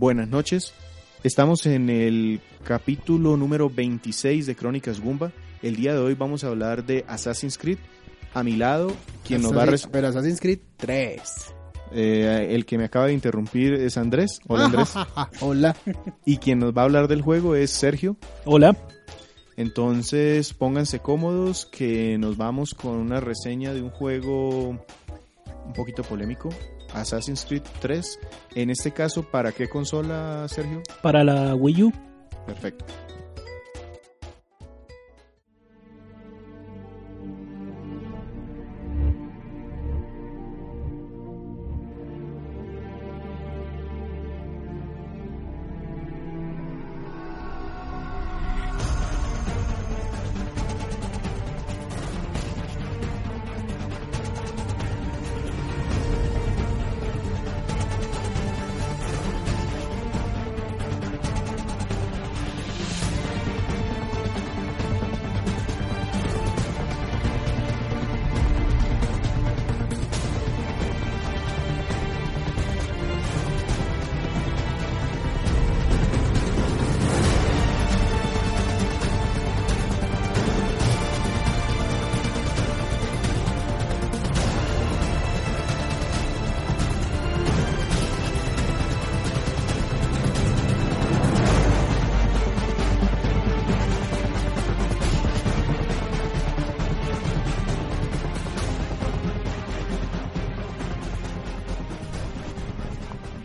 Buenas noches. Estamos en el capítulo número 26 de Crónicas Gumba. El día de hoy vamos a hablar de Assassin's Creed. A mi lado, quien nos va a... res- Pero Assassin's Creed 3. eh, el que me acaba de interrumpir es Andrés. Hola Andrés. Hola. y quien nos va a hablar del juego es Sergio. Hola. Entonces pónganse cómodos que nos vamos con una reseña de un juego un poquito polémico. Assassin's Creed 3. En este caso, ¿para qué consola, Sergio? Para la Wii U. Perfecto.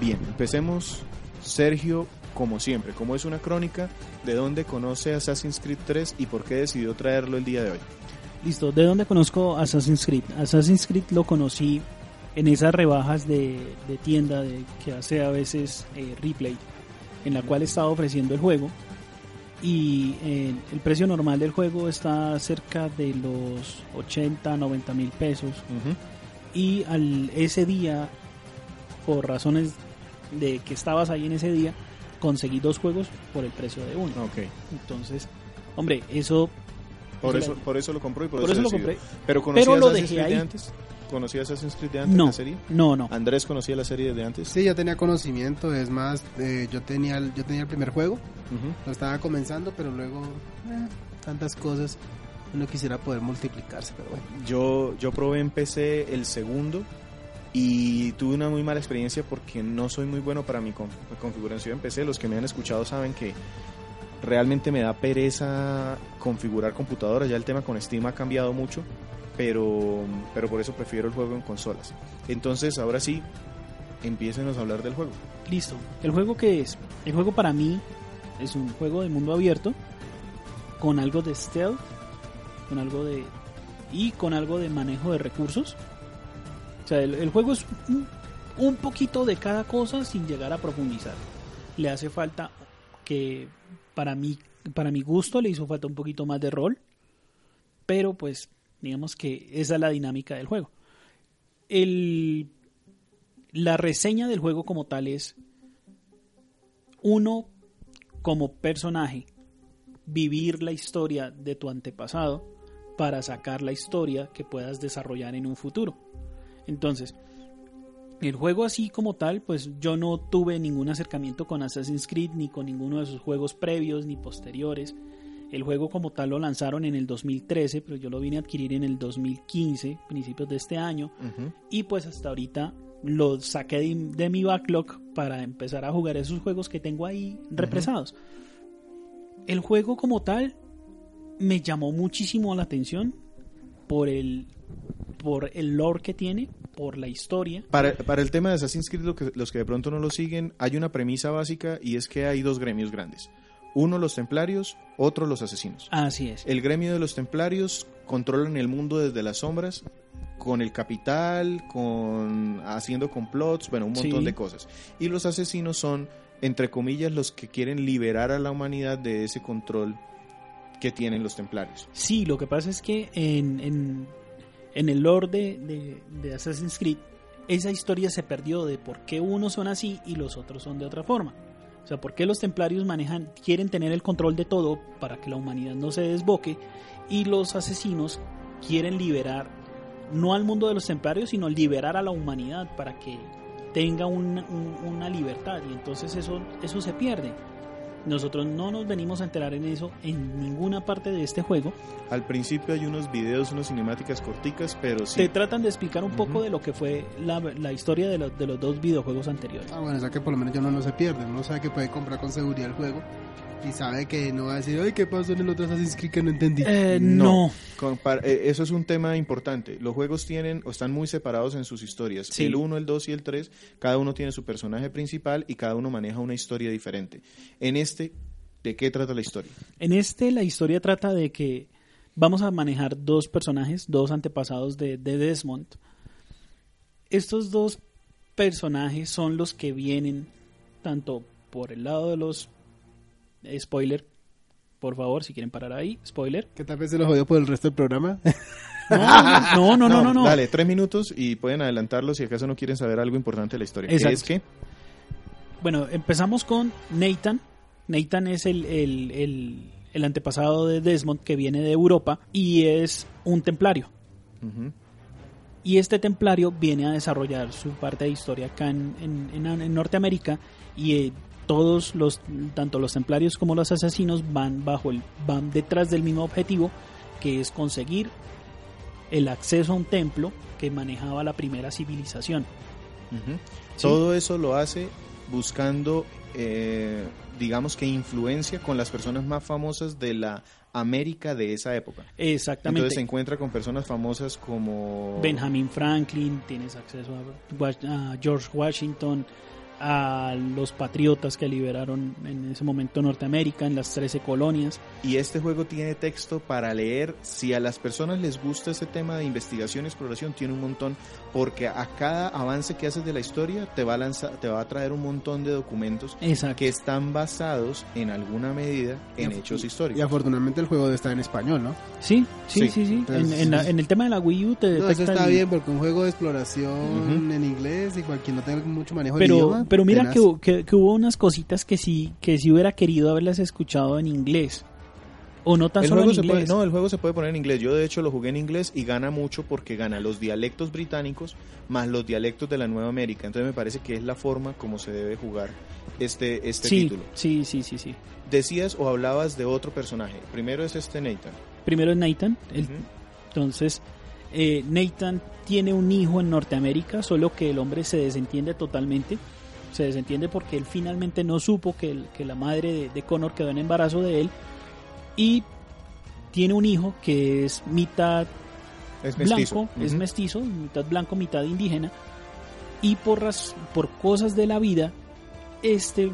Bien, empecemos. Sergio, como siempre, como es una crónica, ¿de dónde conoce Assassin's Creed 3 y por qué decidió traerlo el día de hoy? Listo. ¿De dónde conozco Assassin's Creed? Assassin's Creed lo conocí en esas rebajas de, de tienda de, que hace a veces eh, Replay, en la cual estaba ofreciendo el juego. Y eh, el precio normal del juego está cerca de los 80, 90 mil pesos. Y al, ese día, por razones de que estabas ahí en ese día, conseguí dos juegos por el precio de uno. Ok. Entonces, hombre, eso Por Eso eso, lo- por eso lo compró y por, por eso lo decidió. compré. ¿Pero conocía Pero lo Assassin's dejé Creed de antes? ¿Conocía Assassin's Creed de antes No, la serie? no, no. ¿Andrés conocía la serie desde antes? Sí, yo tenía conocimiento. Es más, eh, yo, tenía el, yo tenía el primer juego. Ujú. Lo estaba comenzando, pero luego... eh, tantas cosas. Uno quisiera poder multiplicarse, pero bueno. Yo, yo probé en PC el segundo y tuve una muy mala experiencia porque no soy muy bueno para mi con- configuración en PC. Los que me han escuchado saben que realmente me da pereza configurar computadoras. Ya el tema con Steam ha cambiado mucho, pero, pero por eso prefiero el juego en consolas. Entonces, ahora sí, empiecenos a hablar del juego. Listo. ¿El juego qué es? El juego para mí es un juego de mundo abierto con algo de stealth, con algo de y con algo de manejo de recursos. O sea, el, juego es un, un poquito de cada cosa sin llegar a profundizar. Le hace falta que para mí para mi gusto le hizo falta un poquito más de rol, pero pues digamos que esa es la dinámica del juego. El la reseña del juego como tal es uno como personaje vivir la historia de tu antepasado para sacar la historia que puedas desarrollar en un futuro. Entonces, el juego así como tal, pues yo no tuve ningún acercamiento con Assassin's Creed ni con ninguno de sus juegos previos ni posteriores. El juego como tal lo lanzaron en el 2013, pero yo lo vine a adquirir en el 2015, principios de este año. Y pues hasta ahorita lo saqué de, de mi backlog para empezar a jugar esos juegos que tengo ahí represados. El juego como tal me llamó muchísimo la atención por el por el lore que tiene, por la historia. Para, para el tema de Assassin's Creed, lo que- los que de pronto no lo siguen, hay una premisa básica y es que hay dos gremios grandes. Uno los templarios, otro los asesinos. Así es. El gremio de los templarios controlan el mundo desde las sombras con el capital, con haciendo complots, bueno, un montón Sí. de cosas. Y los asesinos son, entre comillas, los que quieren liberar a la humanidad de ese control que tienen los templarios. Sí, lo que pasa es que en, en, en el lore de, Assassin's Creed, esa historia se perdió de por qué unos son así y los otros son de otra forma. O sea, por qué los templarios manejan, quieren tener el control de todo para que la humanidad no se desboque y los asesinos quieren liberar, no al mundo de los templarios, sino liberar a la humanidad para que tenga un- un- una libertad y entonces eso, eso se pierde. Nosotros no nos venimos a enterar en eso en ninguna parte de este juego. Al principio hay unos videos, unas cinemáticas corticas, pero sí. Te tratan de explicar un poco de lo que fue la, la historia de, los- de los dos videojuegos anteriores. Ah, bueno, o sea que por lo menos ya uno no se pierde. Uno sabe que puede comprar con seguridad el juego y sabe que no va a decir, ay, ¿qué pasó en el otro Assassin's Creed que no entendí? Eh, No. no. Eh, eso es un tema importante. Los juegos tienen o están muy separados en sus historias. Sí. El 1, el 2 y el 3, cada uno tiene su personaje principal y cada uno maneja una historia diferente. En este, ¿de qué trata la historia? En este la historia trata de que vamos a manejar dos personajes, dos antepasados de, de Desmond. Estos dos personajes son los que vienen tanto por el lado de los eh, spoiler. Por favor, si quieren parar ahí, spoiler. ¿Qué tal vez se lo jodió por el resto del programa? No, no, no, no, no. no. Dale, tres minutos y pueden adelantarlo si acaso no quieren saber algo importante de la historia. ¿Qué Exacto. es que? Bueno, empezamos con Nathan. Nathan es el, el, el, el antepasado de Desmond que viene de Europa y es un templario. Y este templario viene a desarrollar su parte de historia acá en, en- en- en Norteamérica y eh, todos los, tanto los templarios como los asesinos van bajo el, van detrás del mismo objetivo que es conseguir el acceso a un templo que manejaba la primera civilización. Sí. Todo eso lo hace buscando, eh, digamos que influencia con las personas más famosas de la América de esa época. Exactamente. Entonces se encuentra con personas famosas como Benjamin Franklin, tienes acceso a George Washington, a los patriotas que liberaron en ese momento Norteamérica, en las 13 colonias. Y este juego tiene texto para leer. Si a las personas les gusta ese tema de investigación y exploración, tiene un montón, porque a cada avance que haces de la historia te va a lanzar, te va a traer un montón de documentos Exacto. que están basados en alguna medida en Y- hechos Y históricos. afortunadamente el juego está en español, ¿no? Sí, sí, Sí. sí, sí. Entonces, en, en la- en el tema de la Wii U te No, eso detecta está el- bien porque un juego de exploración Ujú. en inglés y cualquier no tenga mucho manejo Pero, idioma. Pero mira que, que, que hubo unas cositas que sí, que sí hubiera querido haberlas escuchado en inglés. O no tan El solo juego, en se puede, inglés. no, el juego se puede poner en inglés. Yo de hecho lo jugué en inglés y gana mucho porque gana los dialectos británicos más los dialectos de la Nueva América. Entonces me parece que es la forma como se debe jugar este, este sí, título. sí, sí, sí, sí. Decías o hablabas de otro personaje. Primero es este Nathan. Primero es Nathan, el. Entonces, eh, Nathan tiene un hijo en Norteamérica, solo que el hombre se desentiende totalmente. Se desentiende porque él finalmente no supo que, el- que la madre de, de Connor quedó en embarazo de él. Y tiene un hijo que es mitad Es mestizo. blanco, es mestizo, mitad blanco, mitad indígena. Y por, ras- por cosas de la vida, este,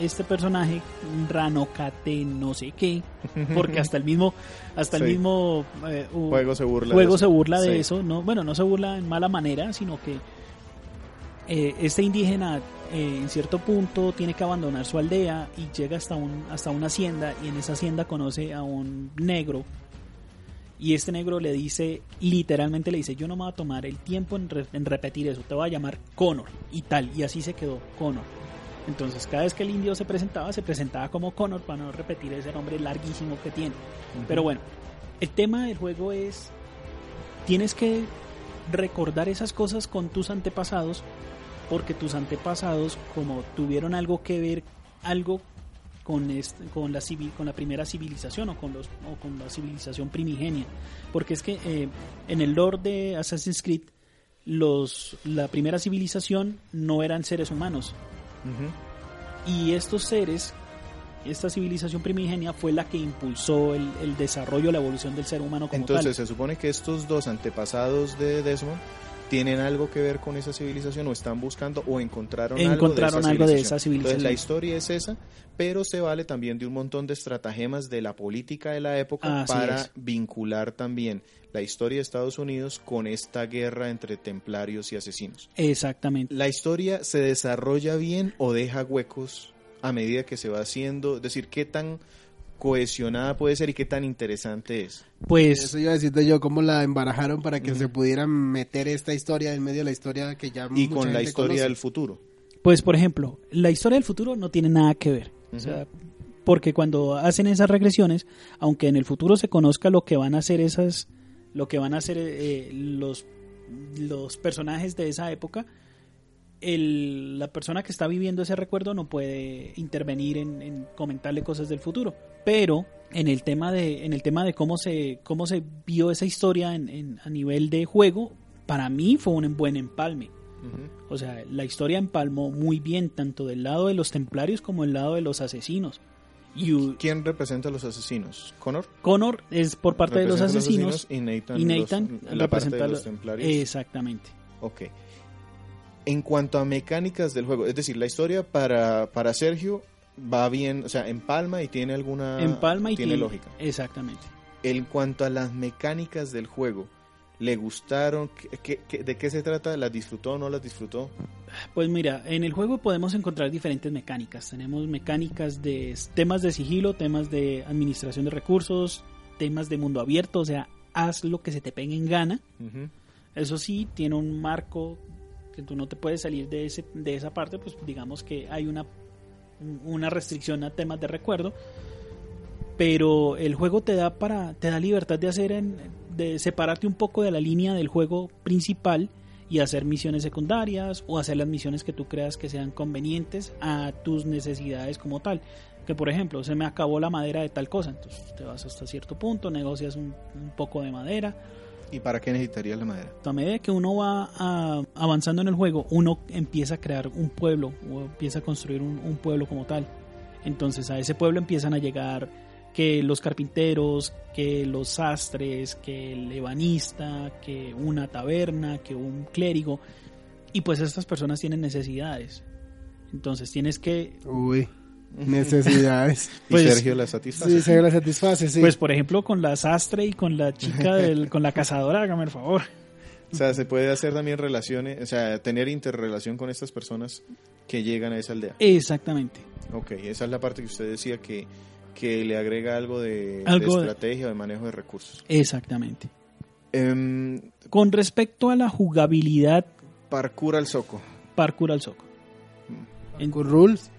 este personaje, Ranocate, no sé qué, porque hasta el mismo, hasta el Sí. mismo eh, juego se burla. de juego eso. se burla de Sí. eso, no, bueno, no se burla en mala manera, sino que eh, este indígena eh, en cierto punto tiene que abandonar su aldea y llega hasta un hasta una hacienda y en esa hacienda conoce a un negro y este negro le dice literalmente le dice yo no me voy a tomar el tiempo en, re- en repetir eso, te voy a llamar Connor y tal y así se quedó Connor. Entonces cada vez que el indio se presentaba se presentaba como Connor para no repetir ese nombre larguísimo que tiene. Pero bueno, el tema del juego es, tienes que recordar esas cosas con tus antepasados, porque tus antepasados, como tuvieron algo que ver, algo con, este- con, la, civil, con la primera civilización o con, los, o con la civilización primigenia. Porque es que eh, en el lore de Assassin's Creed, los, la primera civilización no eran seres humanos, y estos seres, esta civilización primigenia fue la que impulsó el, el desarrollo, la evolución del ser humano como Entonces tal. se supone que estos dos antepasados de Desmond tienen algo que ver con esa civilización o están buscando o encontraron, Encontraron algo, de esa, algo de esa civilización. Entonces la historia es esa, pero se vale también de un montón de estratagemas de la política de la época Así para es. vincular también la historia de Estados Unidos con esta guerra entre templarios y asesinos. Exactamente. ¿La historia se desarrolla bien o deja huecos a medida que se va haciendo? Es decir, ¿qué tan cohesionada puede ser y qué tan interesante es? Pues Eso iba a decirte yo, cómo la embarajaron para que se pudieran meter esta historia en medio de la historia que ya Y mucha con la historia conoce. del futuro. Pues, por ejemplo, la historia del futuro no tiene nada que ver. O sea, porque cuando hacen esas regresiones, aunque en el futuro se conozca lo que van a hacer esas, lo que van a hacer eh, los, los personajes de esa época, el- la persona que está viviendo ese recuerdo no puede intervenir en, en comentarle cosas del futuro. Pero en el tema de, en el tema de cómo se, cómo se vio esa historia en- en- a nivel de juego, para mí fue un buen empalme. Ujú. O sea, la historia empalmó muy bien tanto del lado de los templarios como del lado de los asesinos. Y u- ¿Quién representa a los asesinos? ¿Connor? Connor es por parte de los Representa a asesinos y Nathan, y Nathan los- la parte representa de a los los- templarios. Exactamente. Ok. En cuanto a mecánicas del juego, es decir, la historia para, para Sergio va bien, o sea, en palma y tiene alguna... en Palma y tiene tiene- lógica. Exactamente. En cuanto a las mecánicas del juego, ¿le gustaron? ¿Qué- qué- qué- de qué se trata? ¿Las disfrutó o no las disfrutó? Pues mira, en el juego podemos encontrar diferentes mecánicas. Tenemos mecánicas de temas de sigilo, temas de administración de recursos, temas de mundo abierto, o sea, haz lo que se te pegue en gana. Eso sí, tiene un marco que tú no te puedes salir de, ese, de esa parte, pues digamos que hay una, una restricción a temas de recuerdo, pero el juego te da para te da libertad de hacer en- de separarte un poco de la línea del juego principal y hacer misiones secundarias o hacer las misiones que tú creas que sean convenientes a tus necesidades como tal. Que por ejemplo, se me acabó la madera de tal cosa, entonces te vas hasta cierto punto, negocias un- un poco de madera, ¿Y para qué necesitarías la madera? a medida que uno va ah, avanzando en el juego, uno empieza a crear un pueblo o empieza a construir un, un pueblo como tal. Entonces a ese pueblo empiezan a llegar que los carpinteros, que los sastres, que el ebanista, que una taberna, que un clérigo. Y pues estas personas tienen necesidades. Entonces tienes que, Uy, necesidades. ¿Y Pues- Sergio la satisface? sí, se la satisface, sí. pues por ejemplo, con la sastre y con la chica, del, con la cazadora, hágame el favor. O sea, se puede hacer también relaciones, o sea, tener interrelación con estas personas que llegan a esa aldea. Exactamente. Ok, esa es la parte que usted decía que, que le agrega algo de, de Algo de- estrategia o de manejo de recursos. Exactamente. Em, Con respecto a la jugabilidad parkour al soco. parkour al soco. En- con rules.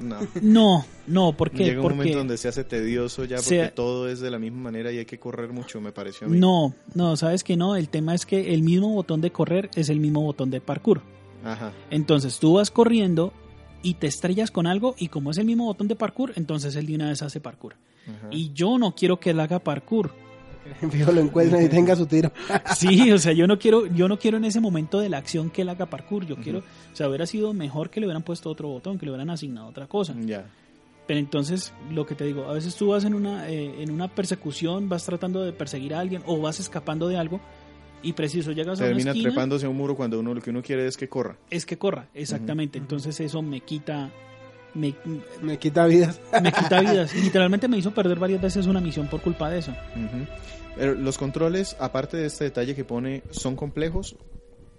No. No, no, ¿por qué? Llega un Porque momento donde se hace tedioso ya porque todo es de la misma manera y hay que correr mucho, me pareció a mí. no, no, sabes que no, el tema es que el mismo botón de correr es el mismo botón de parkour. Ajá. Entonces tú vas corriendo y te estrellas con algo y como es el mismo botón de parkour, entonces él de una vez hace parkour. ajá. Y yo no quiero que él haga parkour. Fijo, lo encuentran y tenga su tiro. Sí, o sea, yo no quiero, yo no quiero en ese momento de la acción que él haga parkour. Yo quiero, o sea, hubiera sido mejor que le hubieran puesto otro botón, que le hubieran asignado otra cosa. Ya. Pero entonces, lo que te digo, a veces tú vas en una, eh, en una persecución, vas tratando de perseguir a alguien o vas escapando de algo y preciso llegas a una Termina esquina, trepándose a un muro cuando uno lo que uno quiere es que corra. es que corra, exactamente. Entonces eso me quita, me, Me quita vidas. me quita vidas. Literalmente me hizo perder varias veces una misión por culpa de eso. Pero los controles, aparte de este detalle que pone, ¿son complejos?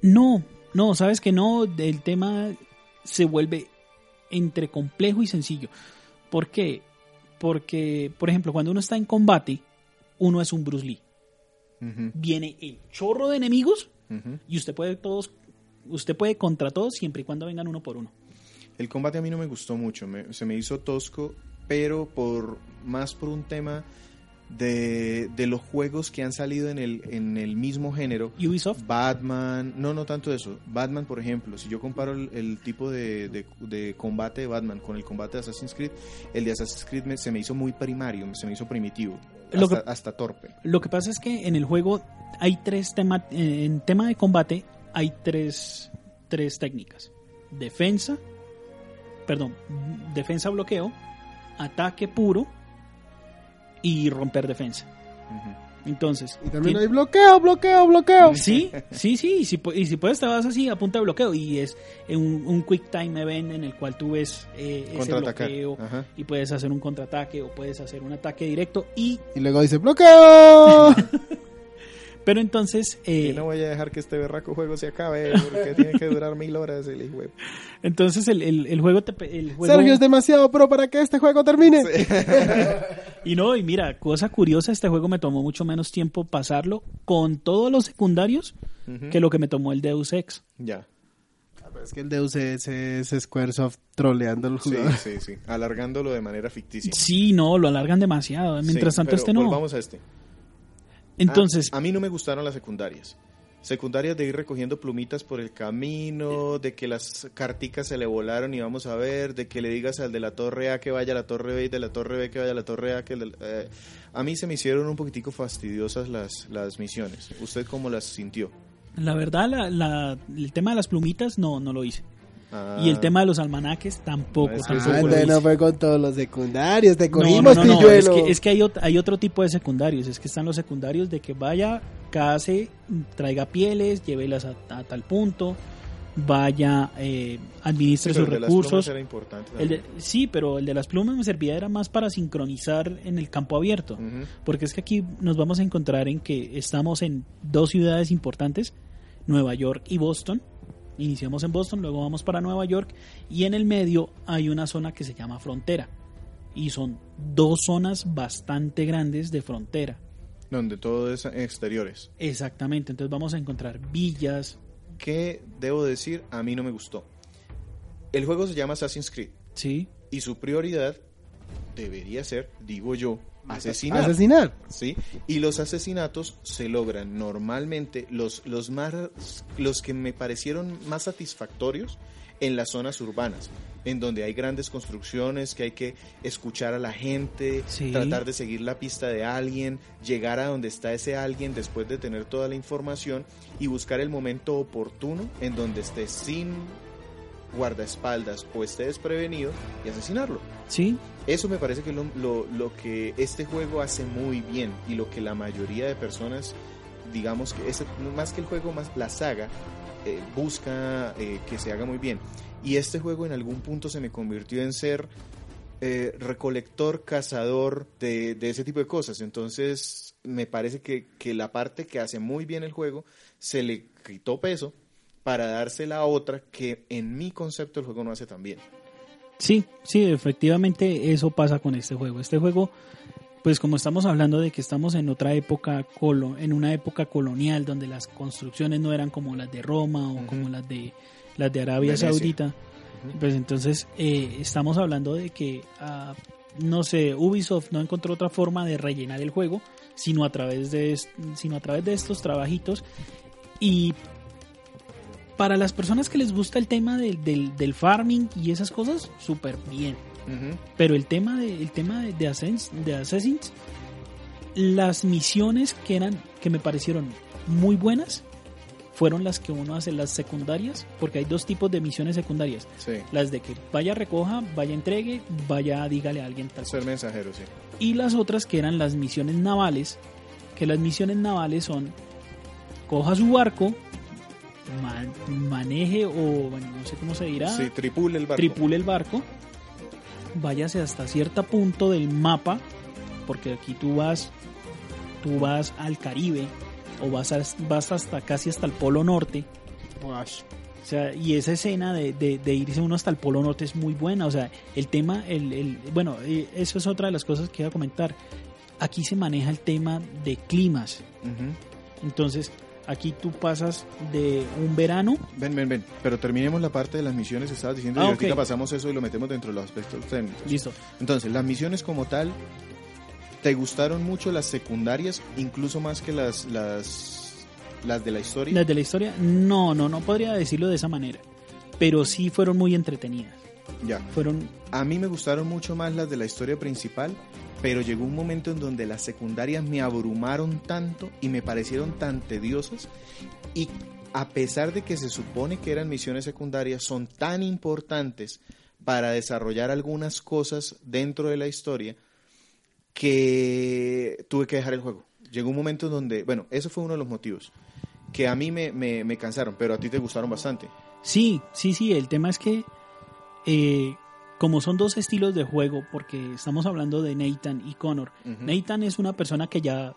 No, no, sabes que no, el tema se vuelve entre complejo y sencillo. ¿Por qué? Porque, por ejemplo, cuando uno está en combate, uno es un Bruce Lee. Viene el chorro de enemigos y usted puede todos, usted puede contra todos siempre y cuando vengan uno por uno. El combate a mí no me gustó mucho, me- se me hizo tosco, pero por más por un tema de, de los juegos que han salido en el, en el mismo género. Ubisoft, Batman, no, no tanto eso. Batman, por ejemplo, si yo comparo el, el tipo de, de- de combate de Batman con el combate de Assassin's Creed, el de Assassin's Creed me- se me hizo muy primario, se me hizo primitivo, Lo hasta, que- hasta torpe. lo que pasa es que en el juego hay tres temas, en tema de combate hay tres, tres técnicas. Defensa, perdón, defensa bloqueo, ataque puro y romper defensa. Entonces, Y también hay bloqueo, bloqueo, bloqueo. Sí, sí, sí, y si, pu- y si puedes te vas así a punta de bloqueo y es un, un quick time event en el cual tú ves eh, ese bloqueo Ajá. y puedes hacer un contraataque o puedes hacer un ataque directo y Y luego dice bloqueo. pero entonces eh, Y no voy a dejar que este berraco juego se acabe porque tiene que durar mil horas el hijo de- entonces el, el, el juego te el juego Sergio es demasiado pro para que este juego termine. y no y mira cosa curiosa este juego me tomó mucho menos tiempo pasarlo con todos los secundarios Ujú. que lo que me tomó el Deus Ex Ya. Ah, Es que el Deus es, es Squaresoft troleando al Sí, jugador. sí, sí. Alargándolo de manera ficticia. sí no lo alargan demasiado mientras Sí, tanto pero este no Volvamos a este. Entonces A, a mí no me gustaron las secundarias. Secundarias de ir recogiendo plumitas por el camino, de que las carticas se le volaron y vamos a ver, de que le digas al de la torre A que vaya a la torre B y de la torre B que vaya a la torre A. Que eh, a mí se me hicieron un poquitico fastidiosas las, las misiones. ¿Usted cómo las sintió? La verdad, la, la- el tema de las plumitas no, no lo hice. Ah, Y el tema de los almanaques tampoco. No, es que tampoco lo entonces hice. no fue con todos los secundarios, te cogimos, no, no. Es que, es que hay, ot- hay otro tipo de secundarios. Es que están los secundarios de que vaya, case, traiga pieles, llévelas a, a tal punto, vaya, eh, administre Sí, sus el de las plumas recursos. era importante El de- sí, pero el de las plumas me servía era más para sincronizar en el campo abierto. Porque es que aquí nos vamos a encontrar en que estamos en dos ciudades importantes, Nueva York y Boston. Iniciamos en Boston, luego vamos para Nueva York y en el medio hay una zona que se llama frontera. Y son dos zonas bastante grandes de frontera. Donde todo es exteriores. Exactamente, entonces vamos a encontrar villas, ¿Qué debo decir? A mí no me gustó. El juego se llama Assassin's Creed. ¿sí? y su prioridad debería ser, digo yo, asesinar. Asesinar. ¿sí? Y los asesinatos se logran normalmente los, los más los que me parecieron más satisfactorios en las zonas urbanas, en donde hay grandes construcciones, que hay que escuchar a la gente, Sí. tratar de seguir la pista de alguien, llegar a donde está ese alguien después de tener toda la información y buscar el momento oportuno en donde esté sin guardaespaldas o esté desprevenido y asesinarlo. ¿Sí? Eso me parece que es lo, lo- lo que este juego hace muy bien y lo que la mayoría de personas, digamos que es más que el juego, más la saga, eh, busca eh, que se haga muy bien. Y este juego en algún punto se me convirtió en ser eh, recolector, cazador de, de ese tipo de cosas. Entonces me parece que, que la parte que hace muy bien el juego se le quitó peso para dársela a otra que en mi concepto el juego no hace tan bien. Sí, sí, efectivamente eso pasa con este juego. Este juego, pues como estamos hablando de que estamos en otra época, colo- en una época colonial donde las construcciones no eran como las de Roma o como las de las de Arabia Venecia. Saudita, pues entonces eh, estamos hablando de que, ah, no sé, Ubisoft no encontró otra forma de rellenar el juego, sino a través de, sino a través de estos trabajitos y para las personas que les gusta el tema del, del, del farming y esas cosas, súper bien. Pero el tema de, el tema de, de, Assassins, de Assassins, las misiones que eran, que me parecieron muy buenas, fueron las que uno hace, las secundarias, porque hay dos tipos de misiones secundarias. Sí. Las de que vaya recoja, vaya entregue, vaya dígale a alguien tal Ser mensajero, sí. Y las otras que eran las misiones navales, que las misiones navales son coja su barco, man- maneje o bueno, no sé cómo se dirá, Sí, tripule el barco. tripule el barco, váyase hasta cierto punto del mapa, porque aquí tú vas, tú vas al Caribe o vas, a- vas hasta casi hasta el Polo Norte. O sea, y esa escena de, de- de irse uno hasta el Polo Norte es muy buena. O sea, el tema, el, el- bueno, eh, eso es otra de las cosas que iba a comentar. Aquí se maneja el tema de climas. Entonces, aquí tú pasas de un verano. Ven, ven, ven. Pero terminemos la parte de las misiones estabas diciendo Ah, y pasamos eso y lo metemos dentro de los aspectos técnicos. Listo. Entonces, las misiones como tal, ¿te gustaron mucho las secundarias, incluso más que las, las, las de la historia? Las de la historia, no, no, no podría decirlo de esa manera. Pero sí fueron muy entretenidas. Ya. Fueron, A mí me gustaron mucho más las de la historia principal, pero llegó un momento en donde las secundarias me abrumaron tanto y me parecieron tan tediosas y a pesar de que se supone que eran misiones secundarias, son tan importantes para desarrollar algunas cosas dentro de la historia que tuve que dejar el juego. llegó un momento donde, bueno, eso fue uno de los motivos, que a mí me, me, me cansaron, pero a ti te gustaron bastante. Sí, sí, sí, el tema es que eh, como son dos estilos de juego, porque estamos hablando de Nathan y Connor. Nathan es una persona que ya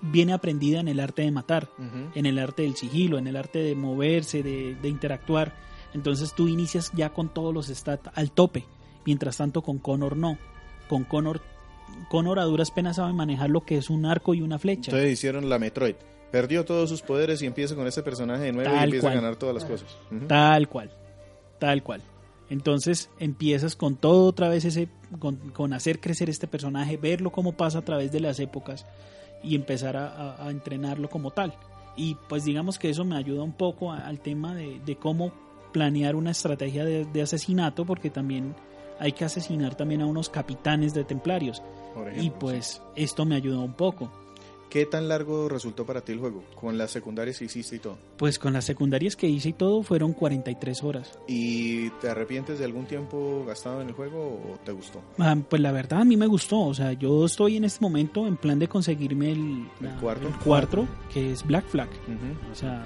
viene aprendida en el arte de matar, en el arte del sigilo, en el arte de moverse, de, de interactuar. Entonces tú inicias ya con todos los stats al tope. Mientras tanto con Connor no. Con Connor, Connor a duras penas sabe manejar lo que es un arco y una flecha. Entonces hicieron la Metroid. Perdió todos sus poderes y empieza con ese personaje de nuevo y empieza cual. a ganar todas las cosas. Tal cual, tal cual. Entonces empiezas con todo otra vez ese, con, con hacer crecer este personaje, verlo cómo pasa a través de las épocas y empezar a, a- a entrenarlo como tal. Y pues digamos que eso me ayuda un poco a- al tema de, de cómo planear una estrategia de, de asesinato, porque también hay que asesinar también a unos capitanes de templarios. Y pues esto me ayudó un poco. ¿Qué tan largo resultó para ti el juego? Con las secundarias que hiciste y todo. Pues con las secundarias que hice y todo fueron 43 horas. ¿Y te arrepientes de algún tiempo gastado en el juego o te gustó? Ah, Pues la verdad a mí me gustó, o sea, yo estoy en este momento en plan de conseguirme el, ¿El la- cuarto? el cuarto, que es Black Flag. Ujú. O sea,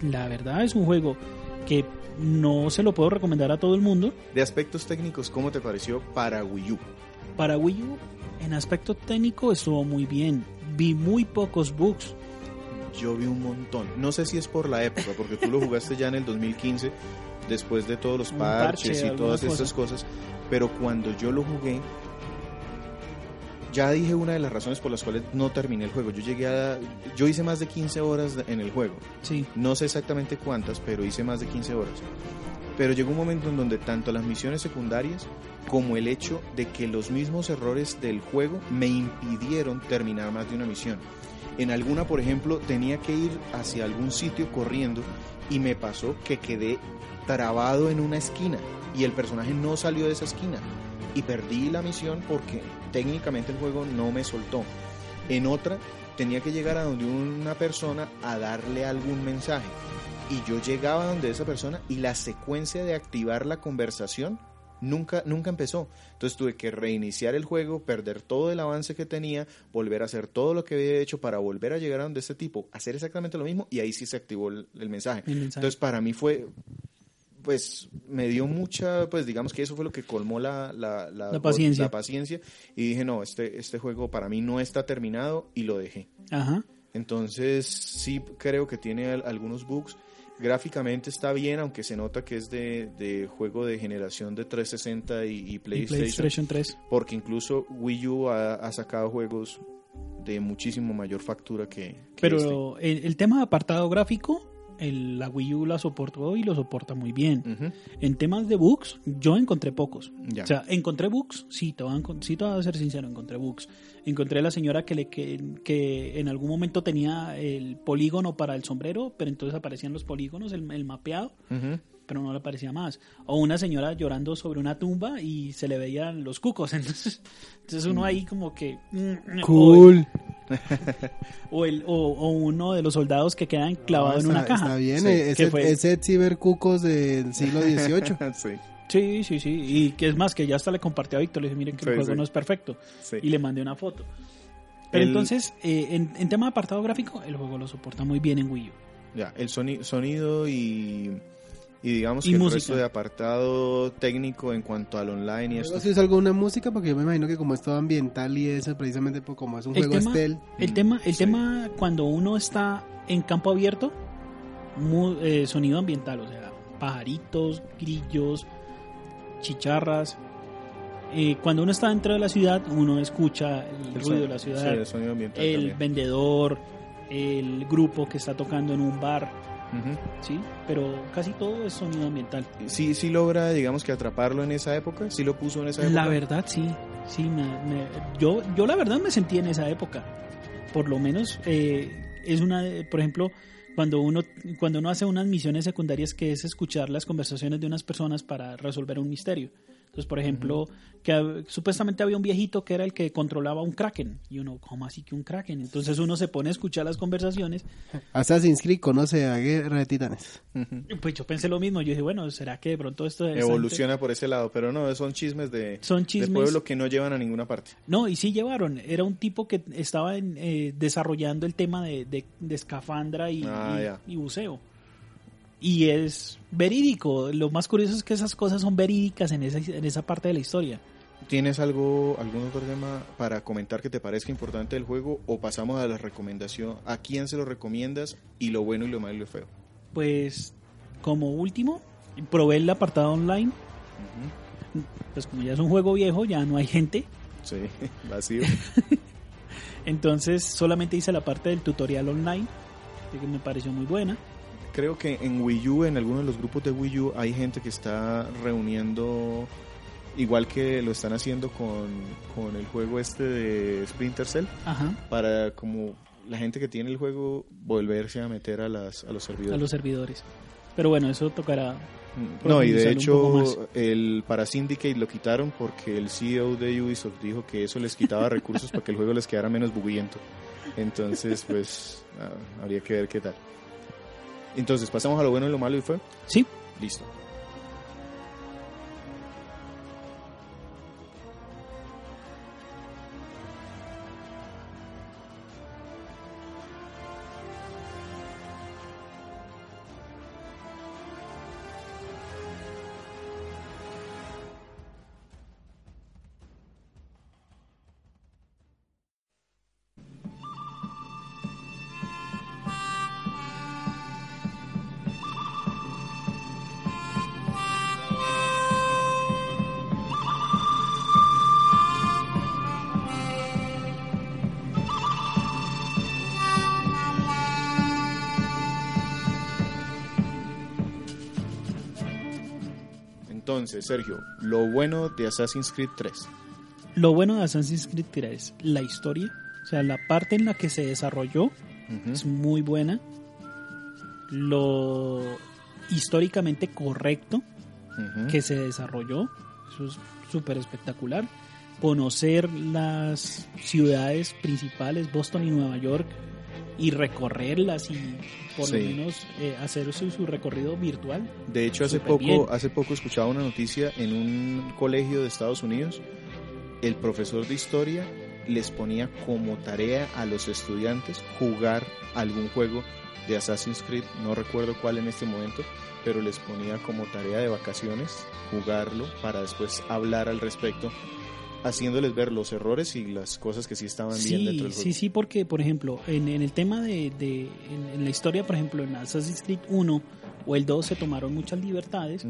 la verdad es un juego que no se lo puedo recomendar a todo el mundo. De aspectos técnicos, ¿cómo te pareció para Wii U? Para Wii U, en aspecto técnico estuvo muy bien. Vi muy pocos bugs. Yo vi un montón. No sé si es por la época, porque tú lo jugaste ya en el 2015, después de todos los parches parche, y todas cosa. estas cosas. Pero cuando yo lo jugué, ya dije una de las razones por las cuales no terminé el juego. Yo llegué a. Yo hice más de 15 horas en el juego. Sí, No sé exactamente cuántas, pero hice más de 15 horas. Pero llegó un momento en donde tanto las misiones secundarias como el hecho de que los mismos errores del juego me impidieron terminar más de una misión. En alguna, por ejemplo, tenía que ir hacia algún sitio corriendo y me pasó que quedé trabado en una esquina y el personaje no salió de esa esquina y perdí la misión porque técnicamente el juego no me soltó. En otra tenía que llegar a donde una persona a darle algún mensaje y yo llegaba donde esa persona y la secuencia de activar la conversación nunca nunca empezó. Entonces tuve que reiniciar el juego, perder todo el avance que tenía, volver a hacer todo lo que había hecho para volver a llegar a donde este tipo, hacer exactamente lo mismo y ahí sí se activó el, el mensaje. el mensaje. Entonces para mí fue pues me dio mucha, pues digamos que eso fue lo que colmó la, la, La paciencia. la paciencia y dije, no, este, este juego para mí no está terminado y lo dejé. Ajá. Entonces sí creo que tiene al- algunos bugs. Gráficamente está bien, aunque se nota que es de, de juego de generación de 360 y, y Y PlayStation, PlayStation 3. porque incluso Wii U ha, ha sacado juegos de muchísimo mayor factura que, que este. Pero el, el tema de apartado gráfico, el, la Wii U la soportó y lo soporta muy bien. En temas de bugs, yo encontré pocos. ya. O sea, encontré bugs, sí, te voy a, sí te voy a ser sincero, encontré bugs. Encontré a la señora que, le, que, que en algún momento tenía el polígono para el sombrero, pero entonces aparecían los polígonos, el, el mapeado, pero no le aparecía más. O una señora llorando sobre una tumba y se le veían los cucos. Entonces, entonces uno ahí como que... mm, Cool. O, el, o, o uno de los soldados que quedan clavados No, en una caja. Está bien, Sí. eh, ¿Qué ese, fue? ese cibercucos del siglo XVIII. sí, Sí, sí, sí. Y que es más, que ya hasta le compartí a Víctor. Le dije, miren que el juego sí. no es perfecto. sí. Y le mandé una foto. Pero El- entonces, eh, en, en tema de apartado gráfico, el juego lo soporta muy bien en Wii U. Ya, el soni- sonido y, y digamos Y que música. el resto de apartado técnico en cuanto al online y esto. Si es alguna música, porque yo me imagino que como es todo ambiental y eso, precisamente por como es un El juego tema- stealth, El Mm, tema, el sí. tema cuando uno está en campo abierto, mu- eh, sonido ambiental, o sea, pajaritos, grillos, chicharras. Eh, cuando uno está dentro de la ciudad, uno escucha el, El ruido de son- la sí, ciudad, el sonido ambiental el también. vendedor, el grupo que está tocando en un bar, ¿sí? Pero casi todo es sonido ambiental. Sí, sí logra, digamos que atraparlo en esa época, sí lo puso en esa época. La verdad, sí. Sí, me, me- yo, yo la verdad me sentí en esa época. Por lo menos eh, es una, por ejemplo, cuando uno, cuando uno hace unas misiones secundarias que es escuchar las conversaciones de unas personas para resolver un misterio. Entonces, por ejemplo, que supuestamente había un viejito que era el que controlaba un kraken. Y uno, ¿cómo así que un kraken? Entonces uno se pone a escuchar las conversaciones. Assassin's Creed conoce a Guerra de Titanes. Pues yo pensé lo mismo. Yo dije, bueno, ¿será que de pronto esto es Evoluciona por ese lado, pero no, son chismes de, Son de chismes. pueblo que no llevan a ninguna parte. No, y sí llevaron. Era un tipo que estaba en, eh, desarrollando el tema de, de- de escafandra y, Ah, y buceo. Y es verídico. Lo más curioso es que esas cosas son verídicas en esa, en esa parte de la historia. ¿Tienes algo, algún otro tema para comentar que te parezca importante del juego o pasamos a la recomendación? ¿A quién se lo recomiendas y lo bueno y lo malo y lo feo? Pues, como último, probé el apartado online. Pues como ya es un juego viejo, ya no hay gente. Sí, vacío. Entonces solamente hice la parte del tutorial online, que me pareció muy buena. Creo que en Wii U, en algunos de los grupos de Wii U, hay gente que está reuniendo, igual que lo están haciendo con, con el juego este de Splinter Cell, Ajá. para como la gente que tiene el juego volverse a meter a, las, a los servidores. A los servidores. Pero bueno, eso tocará. No, y de hecho el para Syndicate lo quitaron porque el CEO de Ubisoft dijo que eso les quitaba recursos para que el juego les quedara menos buguiento. Entonces, pues ah, habría que ver qué tal. Entonces, pasamos a lo bueno y lo malo y fue. Sí, Listo. Entonces, Sergio, lo bueno de Assassin's Creed 3. lo bueno de Assassin's Creed 3 es la historia. O sea, la parte en la que se desarrolló es muy buena. Lo históricamente correcto que se desarrolló, eso es súper espectacular. Conocer las ciudades principales, Boston y Nueva York, y recorrerlas y por lo Sí. menos eh, hacer su, su recorrido virtual. De hecho, hace poco, bien. hace poco escuchaba una noticia en un colegio de Estados Unidos. El profesor de historia les ponía como tarea a los estudiantes jugar algún juego de Assassin's Creed, no recuerdo cuál en este momento, pero les ponía como tarea de vacaciones jugarlo para después hablar al respecto, haciéndoles ver los errores y las cosas que sí estaban bien dentro Sí, del juego. sí, sí, porque por ejemplo, en, en el tema de, de- en, en la historia, por ejemplo, en Assassin's Creed 1 o el 2 se tomaron muchas libertades,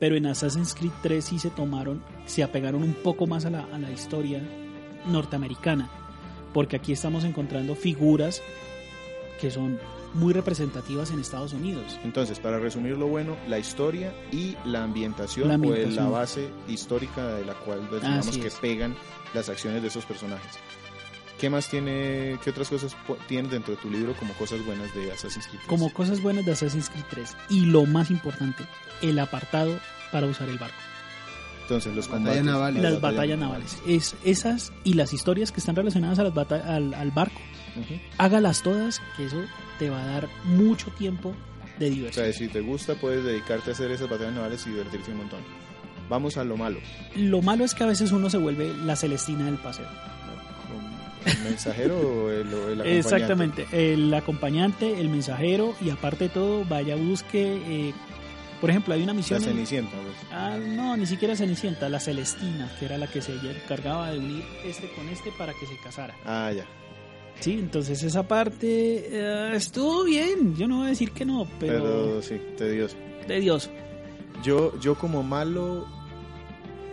pero en Assassin's Creed 3 sí se tomaron, se apegaron un poco más a la, a la historia norteamericana, porque aquí estamos encontrando figuras que son muy representativas en Estados Unidos. Entonces, para resumir lo bueno, la historia y la ambientación, La o ambientación. la base histórica de la cual pues, digamos Así que es. pegan las acciones de esos personajes. ¿Qué más tiene, qué otras cosas tienes dentro de tu libro como cosas buenas de Assassin's Creed? 3? Como cosas buenas de Assassin's Creed 3 y lo más importante, el apartado para usar el barco. Entonces, los Batallas combates, navales. las batallas navales. Es esas y las historias que están relacionadas a las bata- al, al barco. Ujú. Hágalas todas, que eso te va a dar mucho tiempo de O diversión. sea, si te gusta, puedes dedicarte a hacer esas batallas navales y divertirte un montón. Vamos a lo malo. Lo malo es que a veces uno se vuelve la Celestina del paseo. ¿El mensajero o el, o el acompañante? Exactamente. El acompañante, el mensajero y aparte de todo, vaya, busque. eh, por ejemplo, hay una La misión. en- Cenicienta, pues. Ah, no, ni siquiera Cenicienta, la Celestina, que era la que se encargaba de unir este con este para que se casara. Ah, ya. Sí, entonces esa parte eh, estuvo bien. Yo no voy a decir que no, pero, Pero, sí, tedioso. tedioso. Yo, yo como malo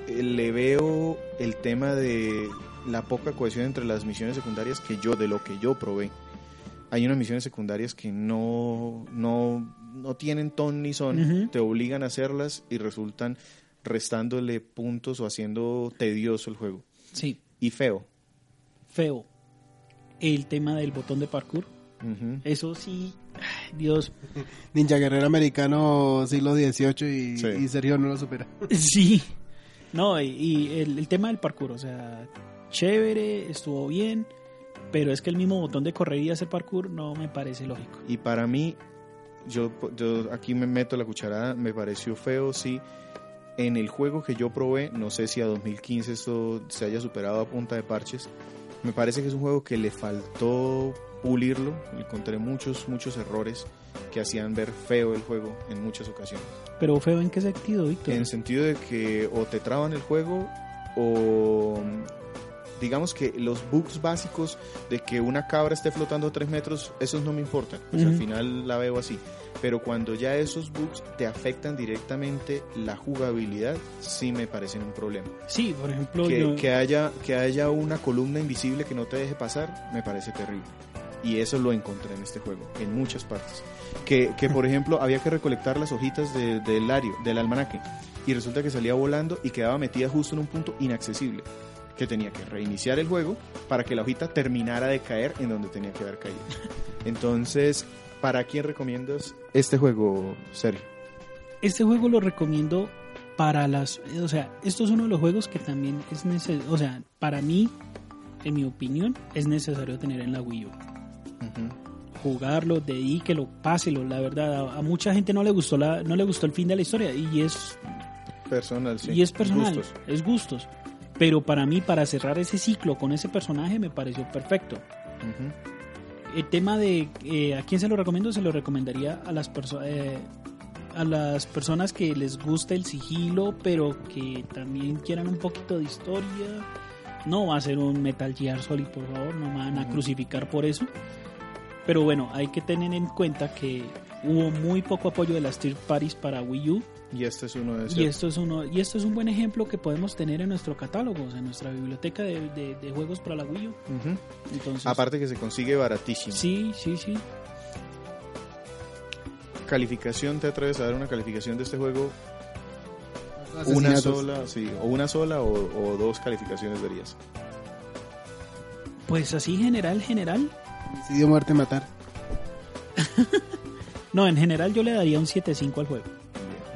eh, le veo el tema de la poca cohesión entre las misiones secundarias que yo, de lo que yo probé. Hay unas misiones secundarias que no, no, no tienen ton ni son, te obligan a hacerlas y resultan restándole puntos o haciendo tedioso el juego. Sí, Y feo. feo. El tema del botón de parkour. Eso sí, ay, Dios. Ninja Guerrero Americano siglo XVIII y, Sí. y Sergio no lo supera. Sí. No, y, y el, el tema del parkour, o sea, chévere, estuvo bien, pero es que el mismo botón de correr y hacer parkour no me parece lógico. Y para mí, yo, yo aquí me meto la cucharada, me pareció feo, sí. En el juego que yo probé, no sé si a 2015 esto se haya superado a punta de parches, me parece que es un juego que le faltó pulirlo, encontré muchos, muchos errores que hacían ver feo el juego en muchas ocasiones. Pero feo en qué sentido, Víctor? En el sentido de que o te traban el juego o digamos que los bugs básicos de que una cabra esté flotando a 3 metros, esos no me importan. Pues al final la veo así. Pero cuando ya esos bugs te afectan directamente la jugabilidad, sí me parecen un problema. Sí, por ejemplo, Que, yo- que haya, que haya una columna invisible que no te deje pasar, me parece terrible. Y eso lo encontré en este juego, en muchas partes. Que, que por ejemplo, había que recolectar las hojitas de- del lario, del almanaque. Y resulta que salía volando y quedaba metida justo en un punto inaccesible. Que tenía que reiniciar el juego para que la hojita terminara de caer en donde tenía que haber caído. Entonces, ¿para quién recomiendas este juego, Sergio? este juego lo recomiendo para las... O sea, esto es uno de los juegos que también es necesario... O sea, para mí, en mi opinión, es necesario tener en la Wii U. Jugarlo, dedíquelo, páselo, la verdad. A, a mucha gente no le gustó la, no le gustó el fin de la historia y es Personal, sí. y es personal, Gustos. es gustos. Pero para mí, para cerrar ese ciclo con ese personaje, me pareció perfecto. Ujú. El tema de eh, a quién se lo recomiendo, se lo recomendaría a las personas a las personas que les gusta el sigilo, pero que también quieran un poquito de historia. No va a ser un Metal Gear Solid, por favor, no me van a crucificar por eso. Pero bueno, hay que tener en cuenta que hubo muy poco apoyo de las third parties para Wii U Y este es uno de esos. y esto es uno y esto es un buen ejemplo que podemos tener en nuestro catálogo, o sea, en nuestra biblioteca de, de- de juegos para la Wii U. Entonces, Aparte que se consigue baratísimo. sí, sí, sí. Calificación, ¿te atreves a dar una calificación de este juego? Una sola, sí, o una sola o, o dos calificaciones verías. Pues así general, general. Homicidio, muerte, matar. No, en general yo le daría un 7.5 al juego.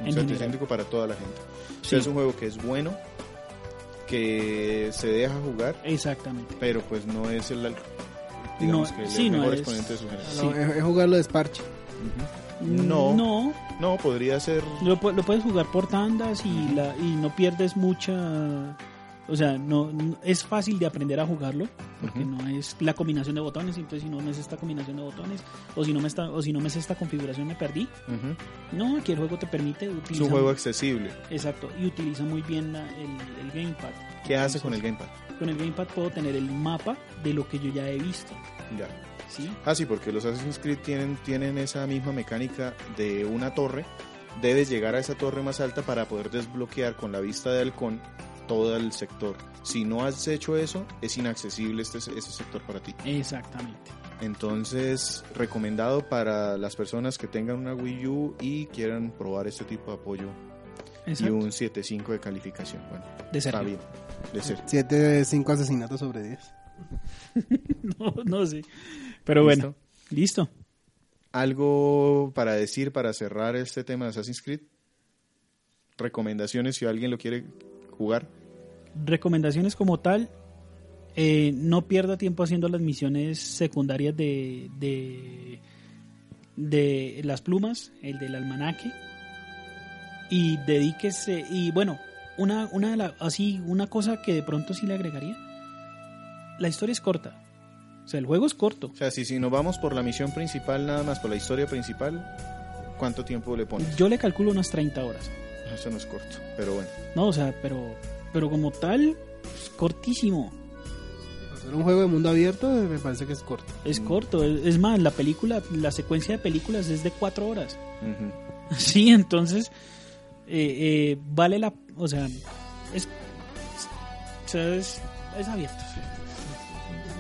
Un En satisfactorio para toda la gente. O Sí. sea, es un juego que es bueno, que se deja jugar, Exactamente. pero pues no es el digamos No, que el sí, no mejor es- exponente de su. No, es, es jugarlo de desparche. Ujú. No, no, No, podría ser lo, lo puedes jugar por tandas y, la, y no pierdes mucha... O sea, no, no- es fácil de aprender a jugarlo porque Ujú. no es la combinación de botones. Entonces, si no me es esta combinación de botones o si no me está o si no me es esta configuración me perdí. Ujú. No, aquí el juego te permite es utilizar. un juego accesible. Exacto, y utiliza muy bien la- el, el gamepad. ¿Qué hace Entonces, con el gamepad? Con el gamepad puedo tener el mapa de lo que yo ya he visto. Ya. ¿sí? Ah, sí, porque los Assassin's Creed tienen, tienen esa misma mecánica de una torre. Debes llegar a esa torre más alta para poder desbloquear con la vista de halcón todo el sector. Si no has hecho eso, es inaccesible este, ese sector para ti. Exactamente. Entonces, recomendado para las personas que tengan una Wii U y quieran probar este tipo de apoyo. Exacto. Y un 7.5 de calificación. Bueno, de está Sergio. bien. De ser. 7 de 5 asesinatos sobre 10. No, no sé. Pero ¿Listo? bueno, listo. ¿Algo para decir para cerrar este tema de Assassin's Creed? Recomendaciones si alguien lo quiere jugar. Recomendaciones como tal. eh, no pierda tiempo haciendo las misiones secundarias de, de, de las plumas, el del almanaque. Y dedíquese. Y bueno, una, una, de la- así, una cosa que de pronto sí le agregaría. La historia es corta. O sea, el juego es corto. O sea, si, si nos vamos por la misión principal, nada más por la historia principal, ¿cuánto tiempo le pones? Yo le calculo unas 30 horas. Eso no es corto, pero bueno. No, o sea, pero, pero como tal, es cortísimo. Para hacer un juego de mundo abierto eh, me parece que es corto. Es Mm. corto. Es, es más, la película, la secuencia de películas es de cuatro horas. Sí, entonces eh, eh, vale la, o sea, es, o sea, es, es abierto.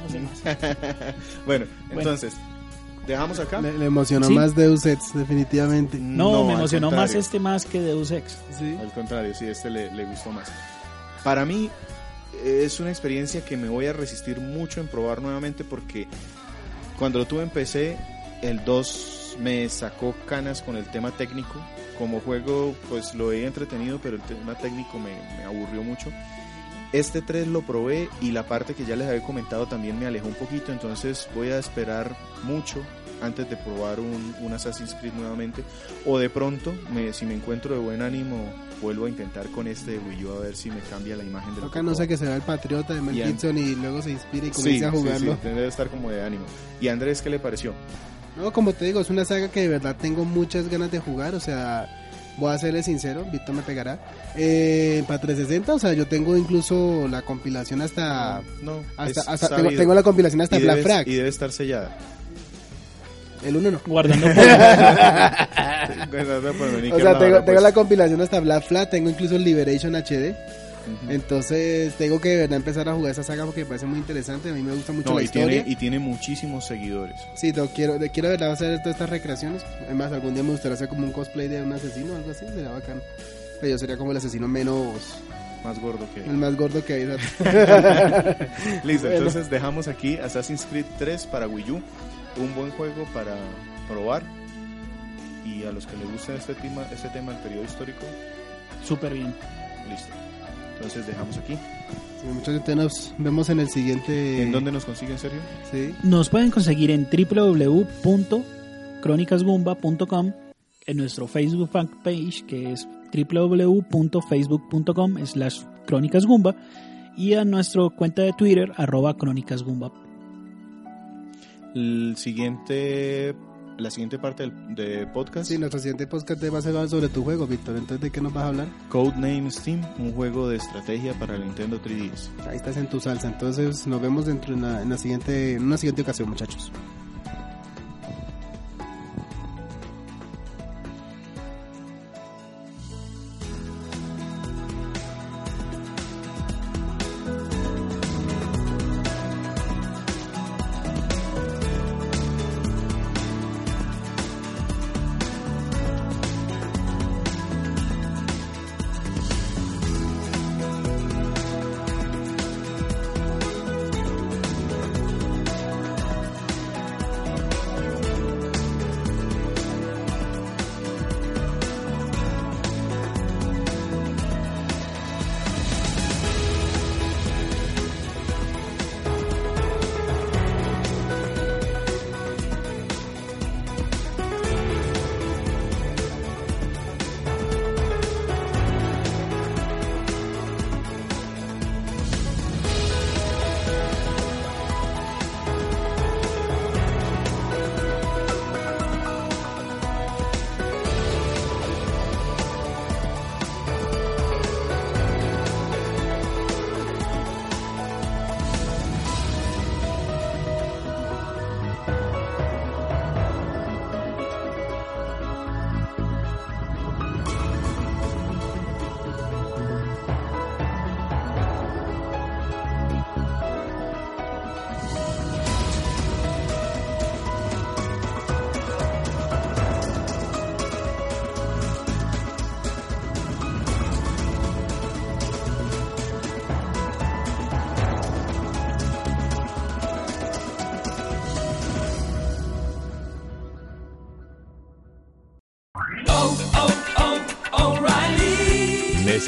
No sé más. bueno, entonces, ¿dejamos acá? Le, le emocionó Sí. más Deus Ex, definitivamente. No, me emocionó más este más que Deus Ex. Sí. Al contrario, sí, este le, le gustó más. Para mí es una experiencia que me voy a resistir mucho en probar nuevamente porque cuando lo tuve en PC, el 2 me sacó canas con el tema técnico. como juego pues lo he entretenido, pero el tema técnico me, me aburrió mucho. Este 3 lo probé y la parte que ya les había comentado también me alejó un poquito, entonces voy a esperar mucho antes de probar un, un Assassin's Creed nuevamente. O de pronto, me, si me encuentro de buen ánimo, vuelvo a intentar con este de Wii U a ver si me cambia la imagen de lo Toca que no sé que se vea el patriota de Mel Y Gibson y luego se inspira y Sí, comienza a sí, jugarlo. sí, debe estar como de ánimo. ¿Y Andrés qué le pareció? No, como te digo, es una saga que de verdad tengo muchas ganas de jugar. O sea, voy a serle sincero, Víctor me pegará. Eh, para 360, o sea, yo tengo incluso la compilación hasta. No, hasta, es hasta tengo, la compilación hasta Black Flag. y debe estar sellada. El 1 no. Guardando por- Bueno, no, O sea, tengo, tengo pues. la compilación hasta Black Flag, tengo incluso el Liberation HD. Entonces, tengo que de verdad empezar a jugar esa saga porque me parece muy interesante. A mí me gusta mucho No, la y historia. tiene, y tiene muchísimos seguidores. Sí, no, quiero, de- quiero de verdad hacer todas estas recreaciones. Además, algún día me gustaría hacer como un cosplay de un asesino o algo así, sería bacán. Pero yo sería como el asesino menos, Más gordo que el más gordo que hay. Listo, Bueno. entonces dejamos aquí Assassin's Creed 3 para Wii U. Un buen juego para probar. Y a los que les guste este tema, este tema del periodo histórico, Súper bien. listo. Entonces dejamos aquí. Sí, muchachos, entonces nos vemos en el siguiente. ¿En dónde nos consiguen, Sergio? Sí. Nos pueden conseguir en www.cronicasgumba.com en nuestro Facebook fan page que es www.facebook.com slash crónicasgumba y a nuestra cuenta de Twitter arroba crónicasgumba. El siguiente, la siguiente parte del de podcast, Sí, nuestro siguiente podcast va a ser sobre tu juego, Víctor. Entonces, ¿de qué nos vas a hablar? Codename Steam, un juego de estrategia para el Nintendo 3DS. Ahí estás en tu salsa. Entonces, nos vemos dentro en, la, en la siguiente, en una siguiente ocasión, muchachos.